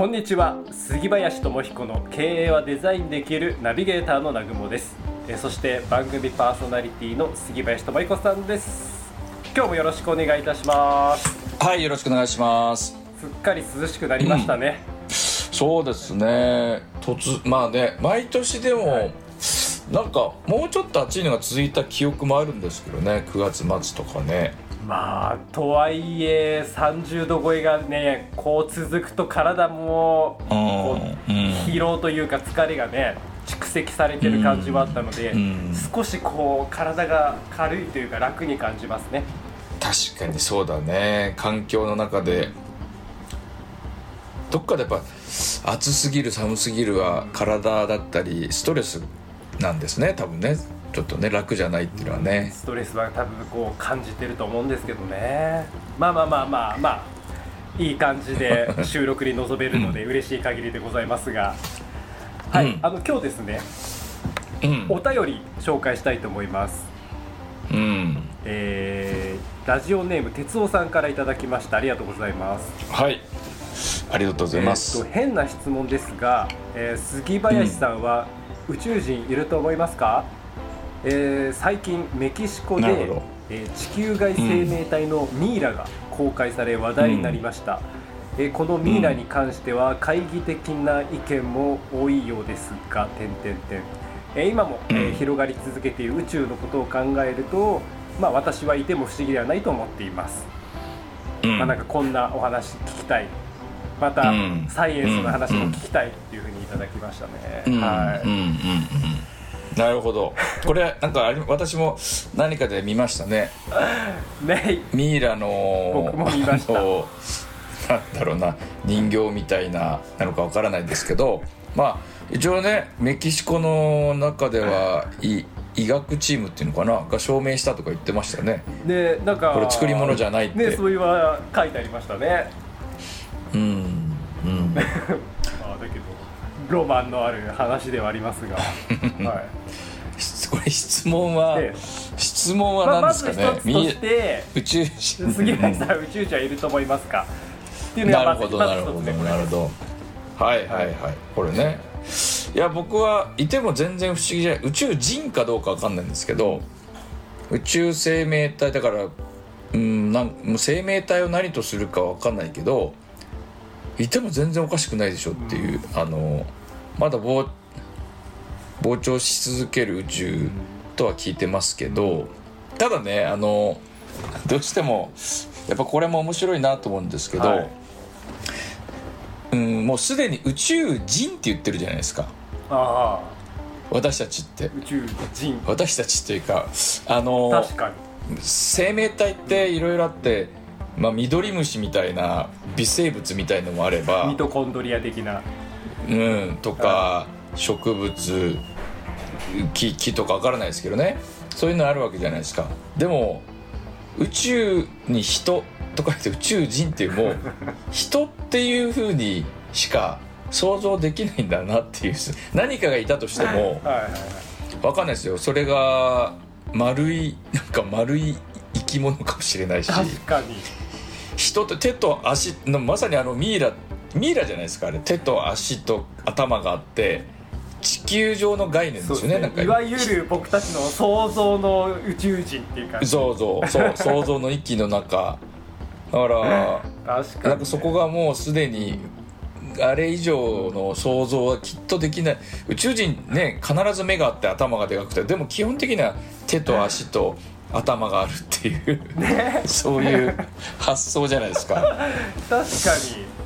こんにちは。杉林智彦の経営はデザインできるナビゲーターの南雲です。えーそして番組パーソナリティの杉林智彦さんです。今日もよろしくお願いいたします。はい、よろしくお願いします。すっかり涼しくなりましたね、そうですね。突まあね、毎年でも、はいなんかもうちょっと暑いのが続いた記憶もあるんですけどね、9月末とかね。まあとはいえ30度超えがねこう続くと体もうんこううん疲労というか疲れがね蓄積されてる感じはあったので、うん。少しこう体が軽いというか楽に感じますね。確かにそうだね。環境の中で。どっかでやっぱ暑すぎる寒すぎるは体だったりストレスなんですね。多分ね。ちょっとね楽じゃないっていうのはね。ストレスは多分こう感じてると思うんですけどねまあまあまあまあまあいい感じで 収録に臨めるので嬉しい限りでございますが、はい、うんあの今日ですねうんお便り紹介したいと思いますうんえーラジオネーム哲夫さんからいただきましたありがとうございますはい。ありがとうございます。えーと変な質問ですが、えー杉林さんは宇宙人いると思いますか、えー最近メキシコでえー地球外生命体のミイラが公開され話題になりました、えーこのミイラに関しては懐疑的な意見も多いようですが点点点。えー今も、え広がり続けている宇宙のことを考えると、まあ、私はいても不思議ではないと思っています。うん。まあ、なんかこんなお話聞きたいまた、うん。サイエンスの話も聞きたいっていうふうにいただきましたね、うん。はい、うんうんうんなるほど。これなんか私も何かで見ましたね。ね。ミイラの僕も見ました。あのなんだろうな人形みたいななのかわからないんですけどまあ一応ねメキシコの中ではい医学チームっていうのかなが証明したとか言ってましたよね。でなんかこれ作り物じゃないって。ねそういうは書いてありましたね。うんうん。まあだけどロマンのある話ではありますが、はい。質これ質問はで質問まあ、は何まずですかね、一つとして宇宙人杉林さん宇宙人はいると思いますか？っていうのがまなるほどずまず一なるほどなるほど。はいはいはい。これね。いや僕はいても全然不思議じゃない。宇宙人かどうかわかんないんですけど宇宙生命体だからうんなん生命体を何とするかわかんないけどいても全然おかしくないでしょっていう、あのまだ膨膨張し続ける宇宙とは聞いてますけどただねあのどうしてもやっぱこれも面白いなと思うんですけど、はい。うん、もうすでに宇宙人って言ってるじゃないですか。あ私たちって。あ宇宙人。私たちっていうかあの確かに。生命体っていろいろあって、まあ、ミドリムシみたいな微生物みたいのもあればミ、トコンドリア的な。うん、とか植物木木とかわからないですけどね。そういうのあるわけじゃないですか。でも宇宙に人とか言って宇宙人っていうもう 人っていうふうにしか想像できないんだなっていう。何かがいたとしてもはいはいはい。わかんないですよ。それが丸いなんか丸い生き物かもしれないし。確かに人と手と足のまさにあのミイラミイラじゃないですかあれ。手と足と頭があって地球上の概念ですよねなんか。いわゆる僕たちの想像の宇宙人っていうかそうそうそう 想像の域の中。だから確かに、ね、なんかそこがもうすでにあれ以上の想像はきっとできない。宇宙人ね必ず目があって頭がでかくてでも基本的には手と足と頭があるっていう、そういう発想じゃないですか。確かに。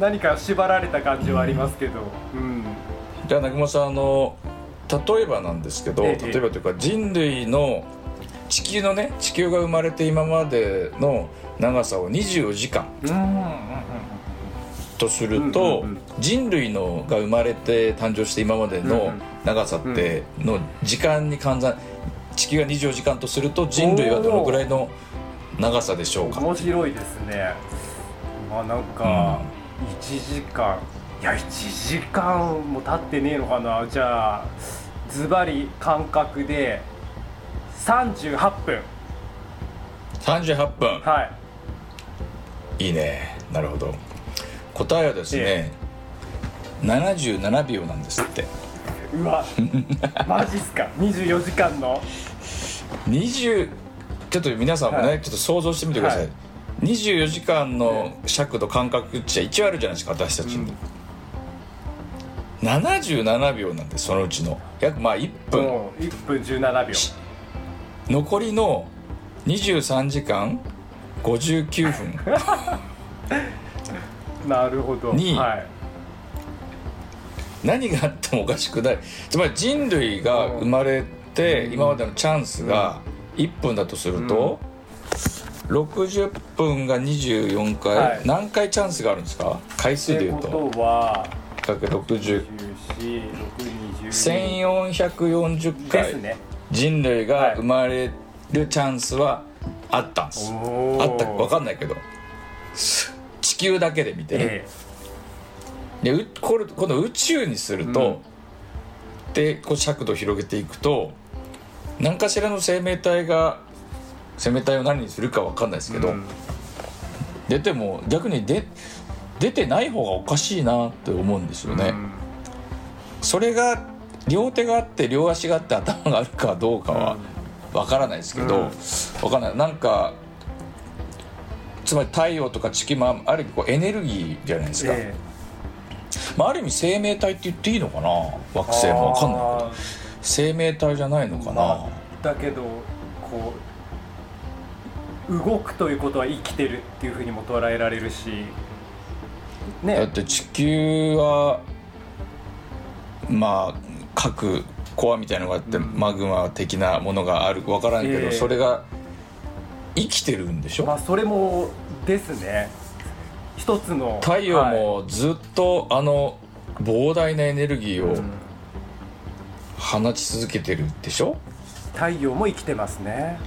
何か縛られた感じはありますけど。うん。じゃあ南雲さんあの例えばなんですけどええ。例えばというか人類の地球のね地球が生まれて今までの長さを24時間うんうんうんとすると、うんうんうん。人類のが生まれて誕生して今までうんうのん。長さっての時間に換算地球が24時間とすると人類はどのくらいの長さでしょうか？面白いですね。まあなんか1時間。いや1時間も経ってねえのかな。じゃあズバリ感覚で38分。38分。はい。いいね。なるほど。答えはですね、77秒なんですってうわマジっすか？24時間の？20ちょっと皆さんもね、はい。ちょっと想像してみてください、はい。24時間の尺と間隔っちゃ一応あるじゃないですか私たちに、77秒なんでそのうちの。約まあ1分。もう1分17秒。残りの23時間59分。なるほど。にはい何があってもおかしくない。つまり人類が生まれてうん。今までのチャンスが1分だとすると、60分が24回、はい。何回チャンスがあるんですか？回数でいうと。ことはかけ60 14 1440で回人類が生まれるチャンスはあったんです、おあった。か分かんないけど。地球だけで見てね、えでうこれ今度宇宙にすると、でこう尺度を広げていくと何かしらの生命体が生命体を何にするか分かんないですけど、えうん。出ても逆に出出てない方がおかしいなって思うんですよね、うん。それが両手があって両足があって頭があるかどうかは分からないですけど、うん。分かんない。なんかつまり太陽とか地球もある意味こうエネルギーじゃないですか、えまあ、ある意味生命体って言っていいのかな？惑星えも分かんないけど。あ生命体じゃないのかな、ーまあだけどこう動くということは生きてるっていうふうにも捉えられるし。ね。だって地球はまあ各コアみたいのがあって、うん。マグマ的なものがある分からんけど、ええ。それが生きてるんでしょ、まあそれもですね一つの太陽はい。もずっとあの膨大なエネルギーをうん。放ち続けてるでしょ？太陽も生きてますね。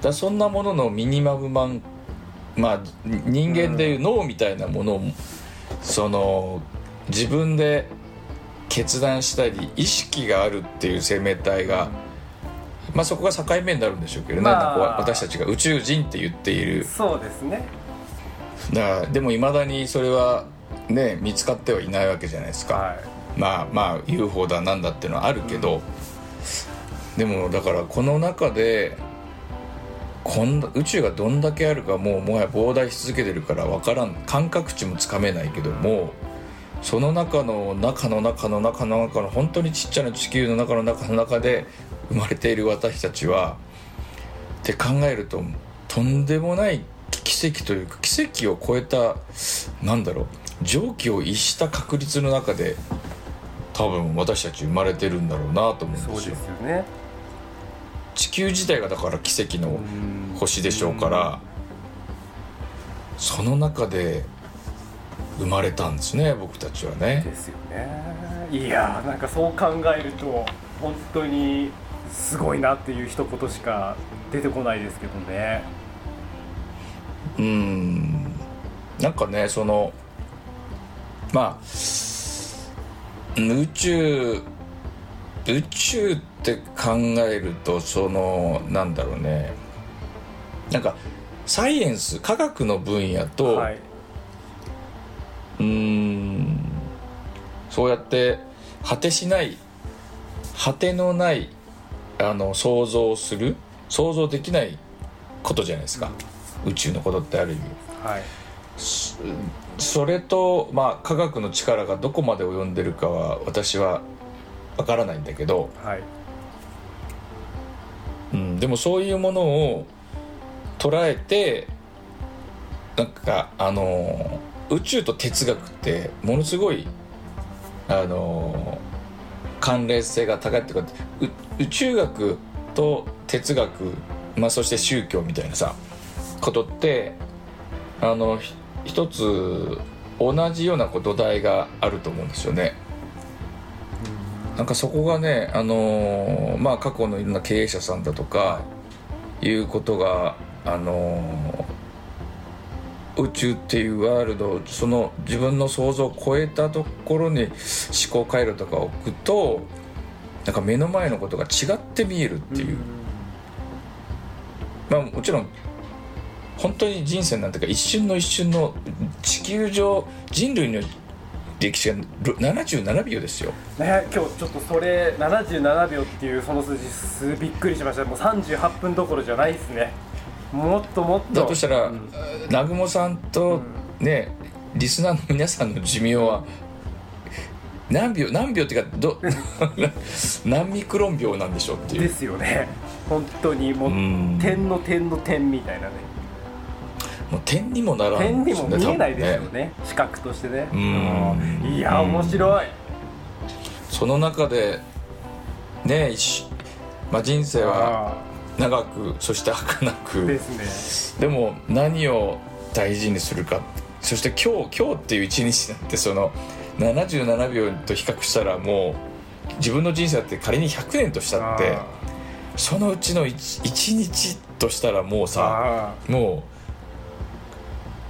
だそんなもののミニマムマンまあ人間でいう脳みたいなものを、その自分で決断したり意識があるっていう生命体が、まあ、そこが境目になるんでしょうけどね、まあ。なんか私たちが宇宙人って言っている。そうですねだからでもいまだにそれはね見つかってはいないわけじゃないですか、はい。まあまあ UFO だなんだっていうのはあるけど、でもだからこの中でこんな宇宙がどんだけあるかもうもはや膨大し続けてるから分からん。感覚値もつかめないけどもその中の中の中の中の中の本当にちっちゃな地球の中の中の中で生まれている私たちはって考えるととんでもない奇跡というか奇跡を超えたなんだろう常軌を逸した確率の中で多分私たち生まれてるんだろうなと思うんそうですよ。ですよね。地球自体がだから奇跡のうん星でしょうからその中で生まれたんですね僕たちはね。ですよね。いやーなんかそう考えると本当にすごいなっていう一言しか出てこないですけどねうん。なんかねそのまあ宇宙宇宙って考えるとそのなんだろうね。なんかサイエンス科学の分野と、はい。うーんそうやって果てしない果てのないあの想像をする想像できないことじゃないですか宇宙のことってある意味。はい。そそれと、まあ、科学の力がどこまで及んでるかは私はわからないんだけど、はい。うん、でもそういうものを捉えてなんかあの宇宙と哲学ってものすごいあの関連性が高いっていうかう宇宙学と哲学、まあ、そして宗教みたいなさことってあのひ一つ同じようなこう土台があると思うんですよね。なんかそこがね、あのーまあ過去のいろんな経営者さんだとかいうことが、あのー宇宙っていうワールドその自分の想像を超えたところに思考回路とかを置くとなんか目の前のことが違って見えるっていう、まあもちろん本当に人生なんていうか一瞬の一瞬の地球上人類の歴史がろ77秒ですよ。ね今日ちょっとそれ77秒っていうその数字すびっくりしました。もう38分どころじゃないですね。もっともっと。だとしたらうん。南雲さんとねリスナーの皆さんの寿命は何秒何秒っていうかど 何ミクロン秒なんでしょうっていう。ですよね。本当にもううん。点の点の点みたいなねもう点にもならない点にも見えないですよね視覚としてね。うん。うん。いや面白い。その中でねまあ、人生はあ長くそして儚ーでくすね。でも何を大事にするか。そして今日今日っていう一日なんてその77秒と比較したらもう自分の人生だって仮に100年としたってあそのうちの 1, 日としたらもうーさあ。もう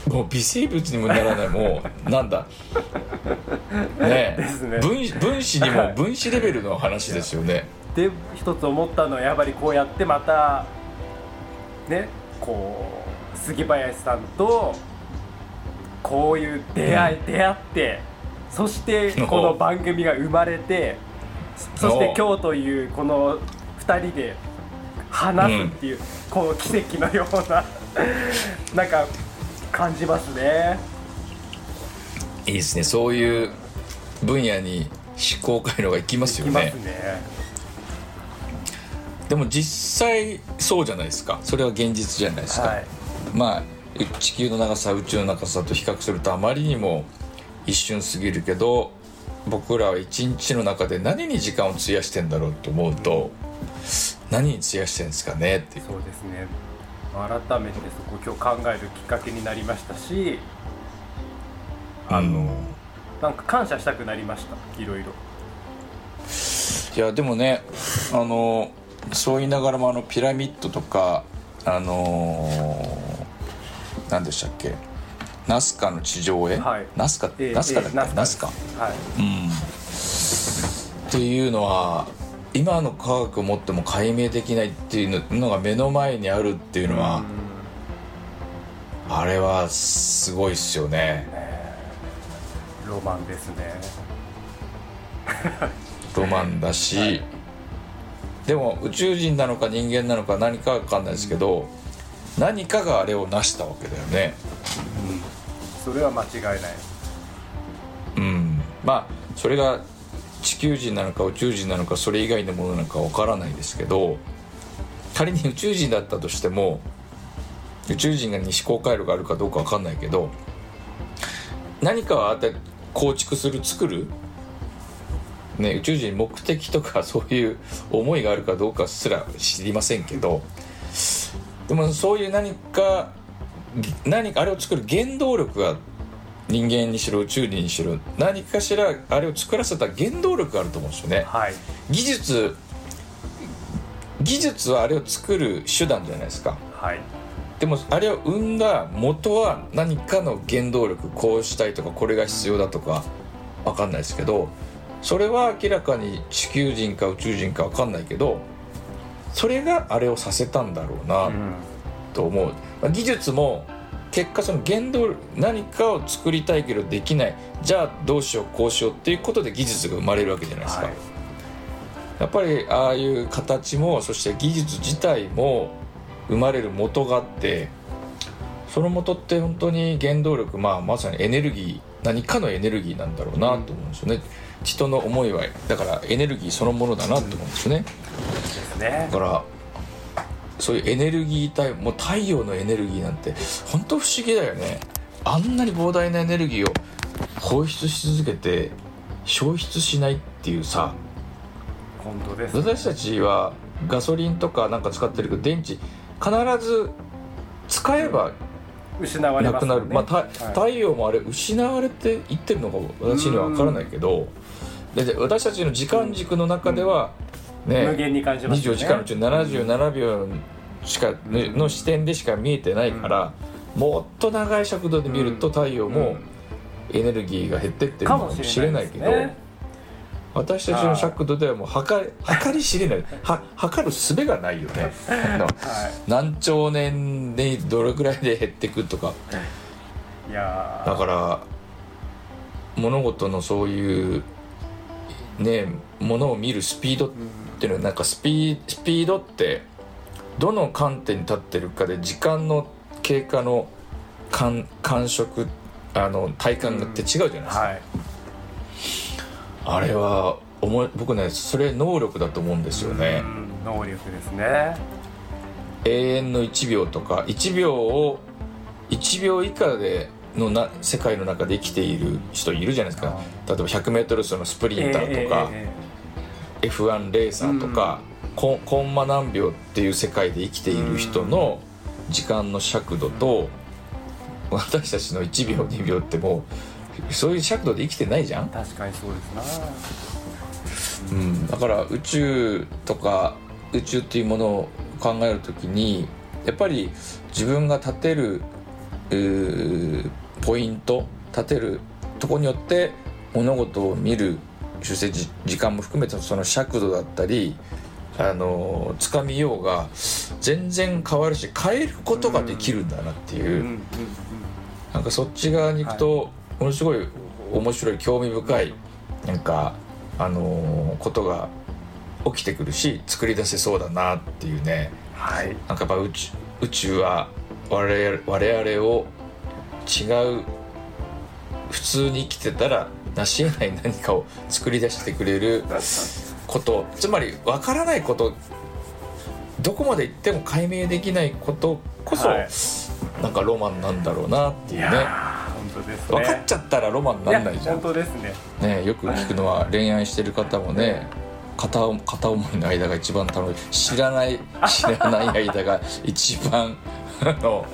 もう微生物にもならないもうなんだ。ねね。分分子にも分子レベルの話ですよね。ーで一つ思ったのはやっぱりこうやってまたねこう杉林さんとこういう出会い、出会ってそしてこの番組が生まれてそして今日というこの2人で話すっていう、この奇跡のようななんか感じますね。いいですね。そういう分野に思考回路がいきますよね。すね。でも実際そうじゃないですか。それは現実じゃないですか、はい。まあ地球の長さ宇宙の長さと比較するとあまりにも一瞬過ぎるけど僕らは一日の中で何に時間を費やしてんだろうと思うと何に費やしてるんですかねっていう。そうですね改めてそこを今日考えるきっかけになりましたしあの、うんなんか感謝したくなりました？いろいろ。いやでもねあのそう言いながらもあのピラミッドとかあの何でしたっけ？ナスカの地上絵、はい。ナスカええナスカだっけ、ええナスカ。はい。うん。っていうのは今の科学をもっても解明できないっていうのが目の前にあるっていうのは、あれはすごいっすよね。うんロマンですね。ロマンだし、はい。でも宇宙人なのか人間なのか何かわかんないですけど、何かがあれを成したわけだよね。それは間違いない。うん。まあそれが地球人なのか宇宙人なのかそれ以外のものなのかわからないですけど仮に宇宙人だったとしても宇宙人がに思考回路があるかどうかわかんないけど何かをあって構築する作る、ね、宇宙人に目的とか そういう思いがあるかどうかすら知りませんけどでもそういう何か何かあれを作る原動力が人間にしろ宇宙人にしろ何かしらあれを作らせた原動力があると思うんですよね。はい。技術技術はあれを作る手段じゃないですか。はい。でもあれを生んだ元は何かの原動力こうしたいとかこれが必要だとか分かんないですけどそれは明らかに地球人か宇宙人か分かんないけどそれがあれをさせたんだろうなうん。と思う、まあ技術も結果その原動力何かを作りたいけどできない。じゃあどうしようこうしようっていうことで技術が生まれるわけじゃないですか、はい。やっぱりああいう形もそして技術自体も生まれる元があってその元って本当に原動力、まあ、まさにエネルギー何かのエネルギーなんだろうなと思うんですよね、人の思いはだからエネルギーそのものだなと思うんですよね。ね。だからそういうエネルギー体もう太陽のエネルギーなんて本当不思議だよね。あんなに膨大なエネルギーを放出し続けて消失しないっていうさ。本当です私たちはガソリンとかなんか使ってるけど電池必ず使えば失われなくなる、まあ、太陽もあれ失われていってるのか私には分からないけど。でで私たちの時間軸の中では、ね。無限に感じますよ24ね時間のうち77秒しかの視点でしか見えてないから、もっと長い尺度で見ると太陽もエネルギーが減ってってるかもしれないいけど、私たちの尺度ではもう測り測り知れない。は測る術がないよね。は何兆年でどれぐらいで減ってくとか。いいやー。だから物事のそういうねものを見るスピードっていうのはなんかスピスピードってどの観点に立ってるかで時間の経過の感感触あの体感って違うじゃないですか、はい。あれは思い僕ねそれ能力だと思うんですよね、うん能力ですね。永遠の1秒とか1秒を1秒以下でのな世界の中で生きている人いるじゃないですか。例えば 100m 走のスプリンターとか、え F1 レーサーとか、コンコンマ何秒っていう世界で生きている人の時間の尺度と私たちの1秒2秒ってもうそういう尺度で生きてないじゃん？え、確かにそうですな。うん、だから宇宙とか宇宙っていうものを考えるときにやっぱり自分が立てるポイント立てるとこによって物事を見るそしてじ時間も含めてその尺度だったりあのつかみようが全然変わるし変えることができるんだなっていう、うんなんかそっち側に行くと、ものすごい面白い興味深いなんかあのーことが起きてくるし作り出せそうだなっていうね。はい。なんかやっぱ宇宙宇宙は我々我々を違う普通に生きてたら成し得ない何かを作り出してくれること。つまり分からないことどこまで行っても解明できないことこそ、はい。なんかロマンなんだろうなっていうね。ね。分かっちゃったらロマンなんないじゃん。や本当ですね。ね、よく聞くのは恋愛してる方もね片思片思いの間が一番楽しい。知らない知らない間が一番あの、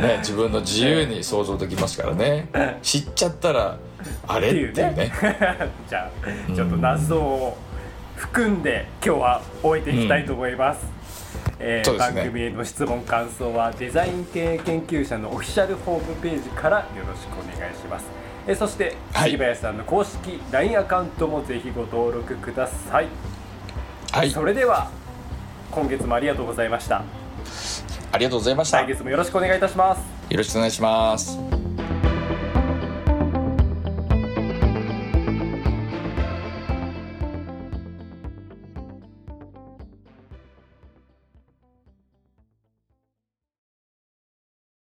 ね、自分の自由に想像できますからね。知っちゃったらあれ？っっていうね。ね じゃあちょっと謎を含んで今日は終えていきたいと思います、えーそうですね。番組への質問感想はデザイン系研究者のオフィシャルホームページからよろしくお願いします、えーそしてはい。杉林さんの公式 LINE アカウントもぜひご登録ください、はい。それでは今月もありがとうございましたありがとうございました。よ来月もよろしくお願いいたします。ろしくお願いします